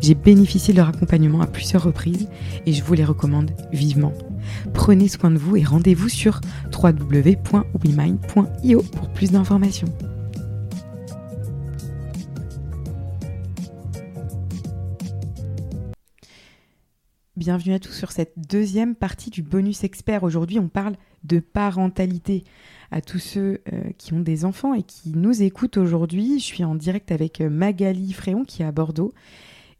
J'ai bénéficié de leur accompagnement à plusieurs reprises et je vous les recommande vivement. Prenez soin de vous et rendez-vous sur www.wemind.io pour plus d'informations. Bienvenue à tous sur cette deuxième partie du bonus expert. Aujourd'hui, on parle de parentalité. À tous ceux euh, qui ont des enfants et qui nous écoutent aujourd'hui, je suis en direct avec euh, Magali Fréon qui est à Bordeaux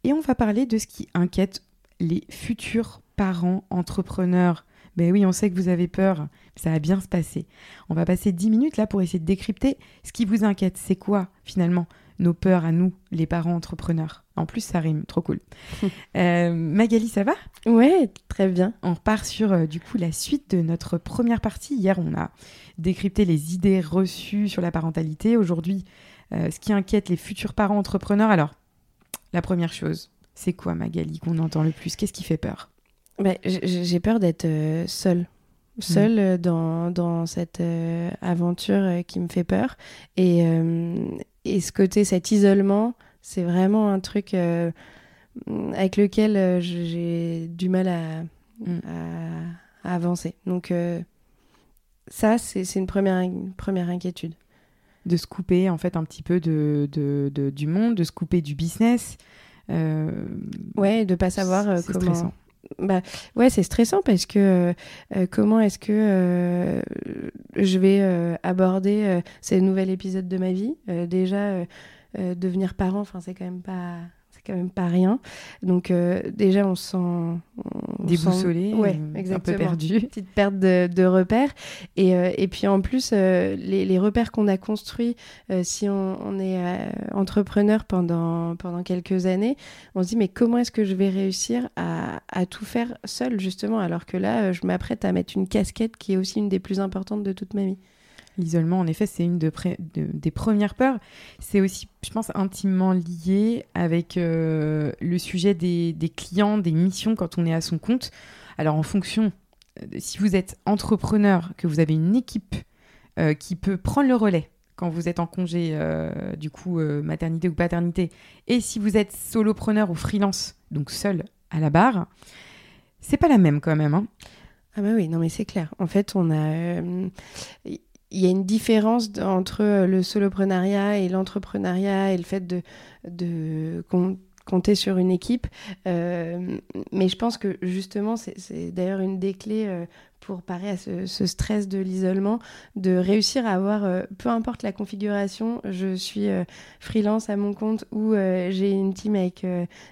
et on va parler de ce qui inquiète les futurs parents entrepreneurs. Ben oui, on sait que vous avez peur, ça va bien se passer. On va passer 10 minutes là pour essayer de décrypter ce qui vous inquiète. C'est quoi finalement nos peurs à nous, les parents entrepreneurs? En plus, ça rime, trop cool. Euh, Magali, ça va? Ouais, très bien. On repart sur euh, du coup la suite de notre première partie. Hier, on a décrypté les idées reçues sur la parentalité. Aujourd'hui, euh, ce qui inquiète les futurs parents entrepreneurs. Alors, la première chose, c'est quoi Magali qu'on entend le plus? Qu'est-ce qui fait peur? Bah, J'ai peur d'être euh, seule. Seule mm. euh, dans, dans, cette euh, aventure qui me fait peur. Et, et ce côté, cet isolement, c'est vraiment un truc avec lequel j'ai du mal à, mm. à, avancer. Donc ça, c'est une première, une première inquiétude de se couper en fait un petit peu de, de, du monde, de se couper du business. Euh, ouais, de pas savoir euh, comment. Stressant. Bah, ouais, c'est stressant parce que euh, comment est-ce que je vais aborder ces nouvel épisode de ma vie? Déjà, devenir parent, enfin, c'est quand même pas quand même pas rien. Donc euh, déjà, on se sent... Déboussolé, ouais, un peu perdu. Petite perte de, de repères. Et, euh, et, puis en plus, euh, les, les, repères qu'on a construits, si on, on est entrepreneur pendant, pendant quelques années, on se dit mais comment est-ce que je vais réussir à, à tout faire seul justement alors que là, je m'apprête à mettre une casquette qui est aussi une des plus importantes de toute ma vie. L'isolement, en effet, c'est une de des premières peurs. C'est aussi, je pense, intimement lié avec euh, le sujet des, clients, des missions quand on est à son compte. Alors, en fonction, euh, si vous êtes entrepreneur, que vous avez une équipe euh, qui peut prendre le relais quand vous êtes en congé, du coup, maternité ou paternité, et si vous êtes solopreneur ou freelance, donc seul à la barre, c'est pas la même quand même. Hein. Ah bah oui, non mais c'est clair. En fait, on a y a une différence entre euh, le soloprenariat et l'entrepreneuriat et le fait de, de compter sur une équipe. Euh, mais je pense que justement, c'est d'ailleurs une des clés euh, pour parer à ce, stress de l'isolement, de réussir à avoir, peu importe la configuration, je suis freelance à mon compte ou j'ai une team avec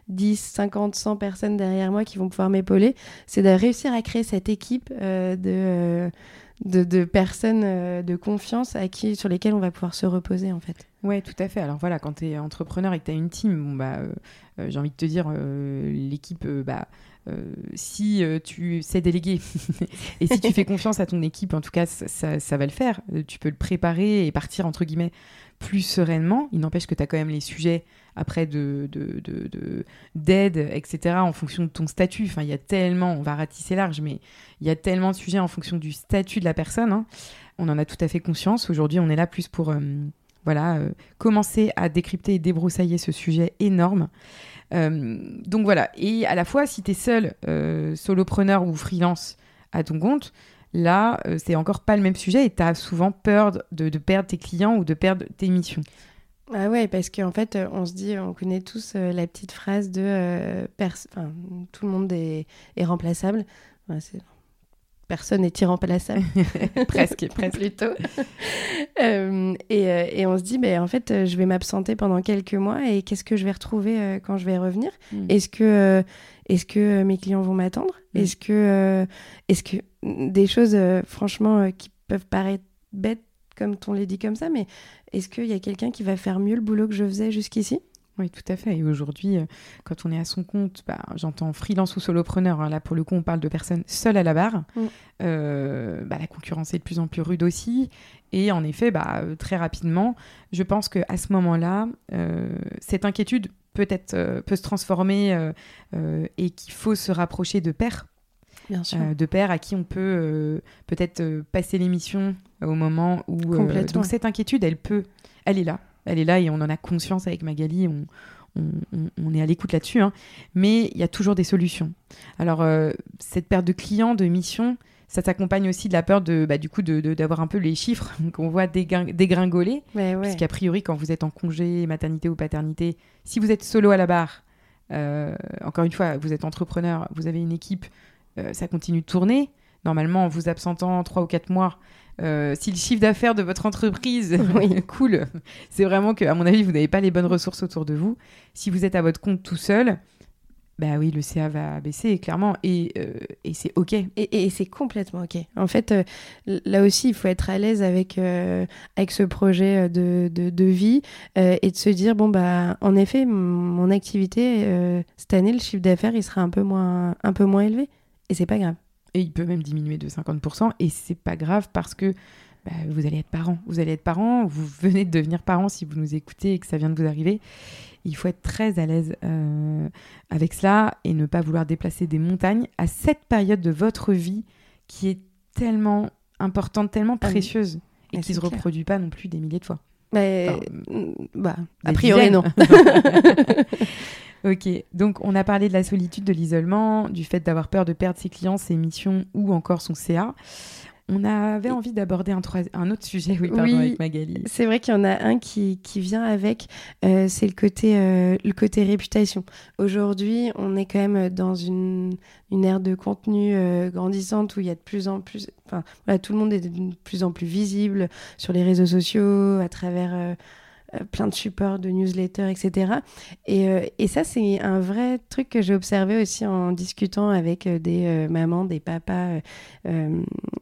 10, 50, 100 personnes derrière moi qui vont pouvoir m'épauler, c'est de réussir à créer cette équipe de de, personnes euh, de confiance à qui, sur lesquelles on va pouvoir se reposer en fait. Ouais, tout à fait. Alors voilà, quand tu es entrepreneur et que tu as une team, bon, bah, euh, euh, j'ai envie de te dire, l'équipe, bah, si tu sais déléguer et si tu fais confiance à ton équipe, en tout cas, ça, va le faire. Tu peux le préparer et partir, entre guillemets, plus sereinement. Il n'empêche que tu as quand même les sujets après de, d'aide, etc., en fonction de ton statut. Enfin, il y a tellement, on va ratisser large, mais il y a tellement de sujets en fonction du statut de la personne. Hein. On en a tout à fait conscience. Aujourd'hui, on est là plus pour euh, voilà, euh, commencer à décrypter et débroussailler ce sujet énorme. Euh, donc voilà, et à la fois, si tu es seul, solopreneur ou freelance à ton compte, là, c'est encore pas le même sujet et tu as souvent peur de, perdre tes clients ou de perdre tes missions. Ah ouais, parce qu'en fait, on se dit, on connaît tous la petite phrase de tout le monde est, remplaçable. Personne n'est irremplaçable. presque, presque. Plutôt. Euh, et, euh, et, on se dit, ben, en fait, euh, je vais m'absenter pendant quelques mois et qu'est-ce que je vais retrouver quand je vais revenir? Mm. Est-ce que, est que mes clients vont m'attendre? Mm. Est-ce que, est que des choses, franchement, qui peuvent paraître bêtes comme on les dit comme ça, mais est-ce qu'il y a quelqu'un qui va faire mieux le boulot que je faisais jusqu'ici? Oui, tout à fait. Et aujourd'hui, euh, quand on est à son compte, bah, j'entends freelance ou solopreneur. Hein, là, pour le coup, on parle de personnes seules à la barre. Mm. Euh, bah, la concurrence est de plus en plus rude aussi. Et en effet, bah, euh, très rapidement, je pense qu'à ce moment-là, cette inquiétude peut-être peut se transformer et qu'il faut se rapprocher de pairs. Bien sûr. de pairs à qui on peut peut-être passer l'émission au moment où. donc cette inquiétude, elle peut, elle est là elle est là et on en a conscience avec Magali. On, on, est à l'écoute là-dessus. Hein. Mais il y a toujours des solutions. Alors, euh, cette perte de clients, de missions, ça s'accompagne aussi de la peur de, bah, du coup, d'avoir un peu les chiffres qu'on voit dégringoler. Ouais, ouais. Puisqu'a priori, quand vous êtes en congé, maternité ou paternité, si vous êtes solo à la barre, euh, encore une fois, vous êtes entrepreneur, vous avez une équipe, euh, ça continue de tourner. Normalement, en vous absentant 3 ou 4 mois, euh, si le chiffre d'affaires de votre entreprise oui. cool, c'est vraiment que, à mon avis, vous n'avez pas les bonnes ressources autour de vous. Si vous êtes à votre compte tout seul, bah oui, le CA va baisser, clairement, et, euh, et c'est OK. Et, et c'est complètement OK. En fait, euh, là aussi, il faut être à l'aise avec, avec ce projet de, de, de vie et de se dire, bon, bah, en effet, mon activité, cette année, le chiffre d'affaires, il sera un peu moins, un peu moins élevé. Et c'est pas grave et il peut même diminuer de 50%, et c'est pas grave parce que bah, vous allez être parent. Vous allez être parent, vous venez de devenir parent si vous nous écoutez et que ça vient de vous arriver. Il faut être très à l'aise euh, avec cela et ne pas vouloir déplacer des montagnes à cette période de votre vie qui est tellement importante, tellement ah précieuse et qui ne se reproduit pas non plus des milliers de fois. Mais, bah, a priori, non. Ok, donc on a parlé de la solitude, de l'isolement, du fait d'avoir peur de perdre ses clients, ses missions ou encore son CA. On avait envie d'aborder un, un, autre sujet, oui, pardon, avec Magali. C'est vrai qu'il y en a un qui, qui vient avec, euh, c'est le côté, euh, le côté réputation. Aujourd'hui, on est quand même dans une, une ère de contenu euh, grandissante où il y a de plus en plus, enfin, voilà, tout le monde est de plus en plus visible sur les réseaux sociaux, à travers euh, plein de supports, de newsletters, etc. Et, euh, et ça, c'est un vrai truc que j'ai observé aussi en discutant avec euh, des mamans, des papas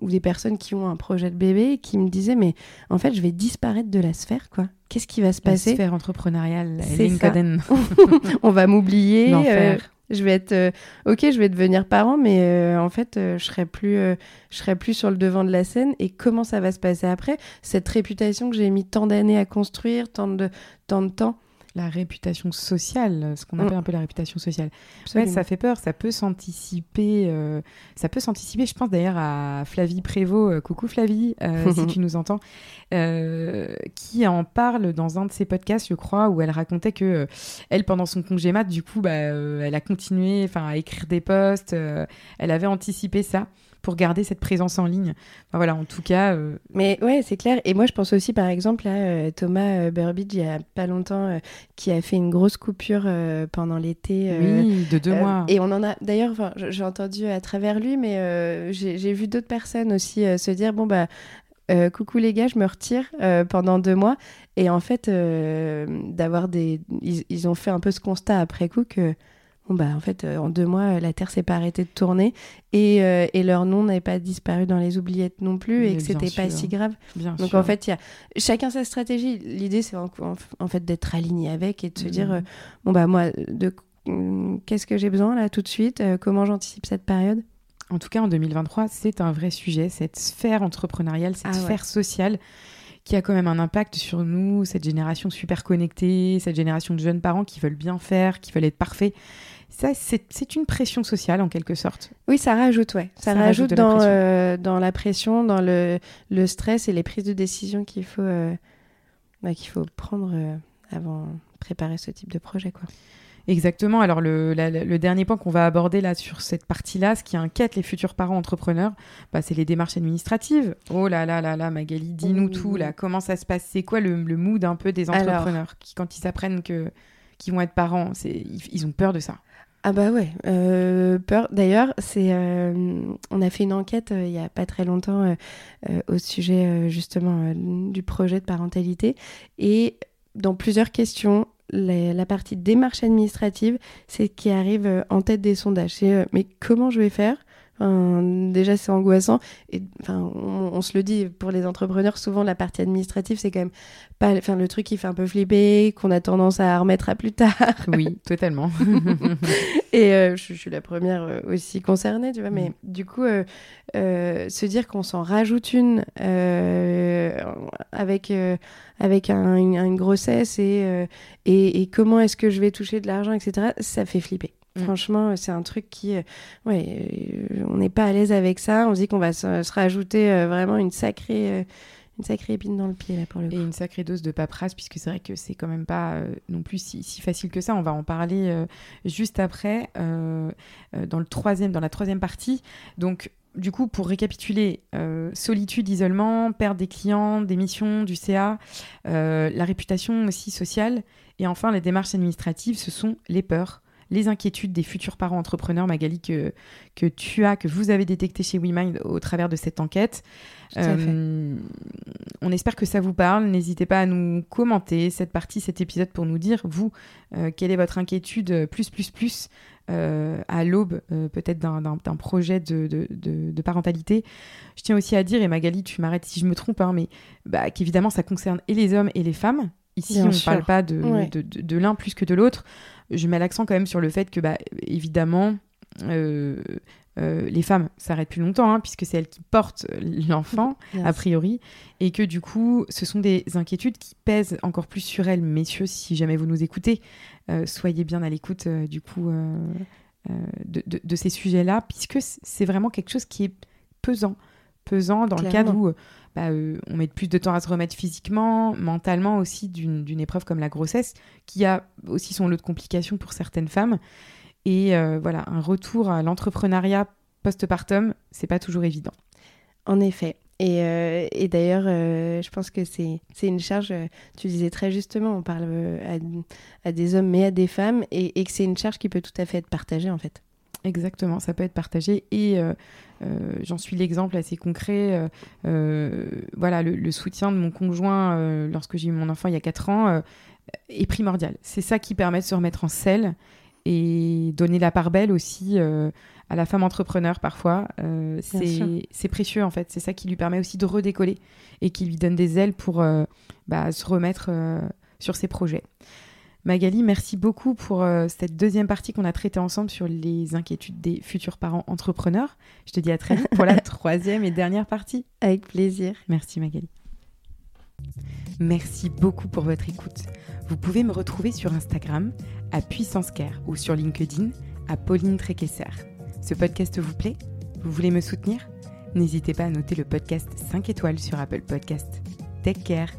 ou des personnes qui ont un projet de bébé qui me disaient, mais en fait, je vais disparaître de la sphère, quoi. Qu'est-ce qui va se passer? La sphère entrepreneuriale, c'est On va m'oublier je vais être euh, ok je vais devenir parent mais euh, en fait euh, je serai plus je serai plus sur le devant de la scène. Et comment ça va se passer après? Cette réputation que j'ai mis tant d'années à construire tant de tant de temps la réputation sociale, ce qu'on appelle mm. un peu la réputation sociale. Ouais, ça fait peur, ça peut s'anticiper. Euh, ça peut s'anticiper, je pense d'ailleurs à Flavie Prévost, euh, coucou Flavie, euh, si tu nous entends, qui en parle dans un de ses podcasts, je crois, où elle racontait que elle, pendant son congé mat, du coup, bah, elle a continué à écrire des posts, elle avait anticipé ça pour garder cette présence en ligne. voilà, en tout cas. Euh, Mais ouais, c'est clair. Et moi, je pense aussi, par exemple, à euh, Thomas euh, Burbidge, il y a pas longtemps, qui a fait une grosse coupure pendant l'été. oui, de deux mois. Et on en a, d'ailleurs, j'ai entendu à travers lui, mais j'ai vu d'autres personnes aussi se dire bon, bah. coucou les gars, je me retire pendant deux mois. Et en fait, d'avoir des. ils, ont fait un peu ce constat après coup que Bon, bah, en fait, euh, en deux mois, la Terre s'est pas arrêtée de tourner et, euh, et leur nom n'avait pas disparu dans les oubliettes non plus et que c'était pas si grave. Donc, en fait, y a chacun sa stratégie. L'idée, c'est en, fait d'être aligné avec et de se dire mhm. euh, bon, bah, moi, de mm, qu'est-ce que j'ai besoin là tout de suite Comment j'anticipe cette période? En tout cas, en 2023, c'est un vrai sujet, cette sphère entrepreneuriale, cette ah sphère sociale qui a quand même un impact sur nous, cette génération super connectée, cette génération de jeunes parents qui veulent bien faire, qui veulent être parfaits. Ça, c'est une pression sociale en quelque sorte. Oui, ça rajoute, ouais. Ça, rajoute, dans, la euh, dans la pression, dans le, le, stress et les prises de décision qu'il faut, euh, bah, qu'il faut prendre euh, avant de préparer ce type de projet. Quoi. Exactement. Alors le, le dernier point qu'on va aborder là sur cette partie-là, ce qui inquiète les futurs parents entrepreneurs, bah, c'est les démarches administratives. Oh là là là là, Magali, dis-nous tout là. Comment ça se passe? C'est quoi le, le, mood un peu des entrepreneurs qui, quand ils apprennent que qu'ils vont être parents, c'est ils, ils, ont peur de ça. Ah bah ouais, euh, peur. D'ailleurs, c'est, euh, on a fait une enquête euh, il y a pas très longtemps au sujet justement du projet de parentalité et dans plusieurs questions, la partie démarche administrative, c'est qui arrive en tête des sondages. C'est mais comment je vais faire déjà, c'est angoissant. Et enfin, on, se le dit pour les entrepreneurs, souvent la partie administrative, c'est quand même pas, enfin, le truc qui fait un peu flipper, qu'on a tendance à remettre à plus tard. Oui, totalement. et euh, je, suis la première euh, aussi concernée, tu vois. Mais mm. du coup, euh, se dire qu'on s'en rajoute une avec avec une, grossesse et, et, et comment est-ce que je vais toucher de l'argent, etc. Ça fait flipper. Mm. Franchement, c'est un truc qui, euh, ouais, euh, on n'est pas à l'aise avec ça. On se dit qu'on va se, rajouter euh, vraiment une sacrée, une sacrée épine dans le pied là pour le coup. Et une sacrée dose de paperasse, puisque c'est vrai que c'est quand même pas non plus si, facile que ça. On va en parler juste après, dans le troisième, dans la troisième partie. Donc du coup, pour récapituler, solitude, isolement, perte des clients, des missions, du CA, la réputation aussi sociale, et enfin les démarches administratives, ce sont les peurs, les inquiétudes des futurs parents entrepreneurs, Magali, que, que tu as, que vous avez détecté chez WeMind au travers de cette enquête. Euh, on espère que ça vous parle. N'hésitez pas à nous commenter cette partie, cet épisode pour nous dire, vous, euh, quelle est votre inquiétude plus, plus, plus euh, à l'aube peut-être d'un projet de, de, parentalité. Je tiens aussi à dire, et Magali, tu m'arrêtes si je me trompe, hein, mais bah, qu'évidemment, ça concerne et les hommes et les femmes. Ici, on ne parle pas de, de l'un plus que de l'autre. Je mets l'accent quand même sur le fait que, bah, évidemment, euh, euh, les femmes s'arrêtent plus longtemps, hein, puisque c'est elles qui portent l'enfant, a priori, et que du coup, ce sont des inquiétudes qui pèsent encore plus sur elles. Messieurs, si jamais vous nous écoutez, euh, soyez bien à l'écoute du coup de, de, ces sujets-là, puisque c'est vraiment quelque chose qui est pesant, pesant dans le cadre où bah, euh, on met plus de temps à se remettre physiquement, mentalement aussi d'une épreuve comme la grossesse, qui a aussi son lot de complications pour certaines femmes. Et euh, voilà, un retour à l'entrepreneuriat postpartum, c'est pas toujours évident. En effet. Et, euh, d'ailleurs, je pense que c'est une charge, tu disais très justement, on parle à, des hommes mais à des femmes, et, et que c'est une charge qui peut tout à fait être partagée en fait. Exactement, ça peut être partagé et euh, euh, j'en suis l'exemple assez concret. Euh, voilà, le, soutien de mon conjoint lorsque j'ai eu mon enfant il y a 4 ans est primordial. C'est ça qui permet de se remettre en selle et donner la part belle aussi à la femme entrepreneur parfois. c'est précieux en fait. C'est ça qui lui permet aussi de redécoller et qui lui donne des ailes pour bah, se remettre sur ses projets. Magali, merci beaucoup pour euh, cette deuxième partie qu'on a traitée ensemble sur les inquiétudes des futurs parents entrepreneurs. Je te dis à très vite pour la troisième et dernière partie. Avec plaisir. Merci Magali. Merci beaucoup pour votre écoute. Vous pouvez me retrouver sur Instagram à Puissance Care ou sur LinkedIn à Pauline Tréquesser. Ce podcast vous plaît? Vous voulez me soutenir? N'hésitez pas à noter le podcast 5 étoiles sur Apple Podcast. Take care